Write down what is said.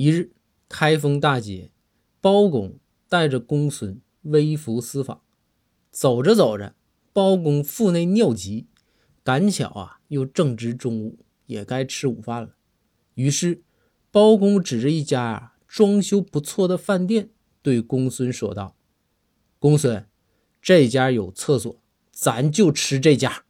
一日开封大街包公带着公孙微服私访。走着走着包公腹内尿急赶巧啊又正值中午也该吃午饭了。于是包公指着一家装修不错的饭店对公孙说道公孙这家有厕所咱就吃这家。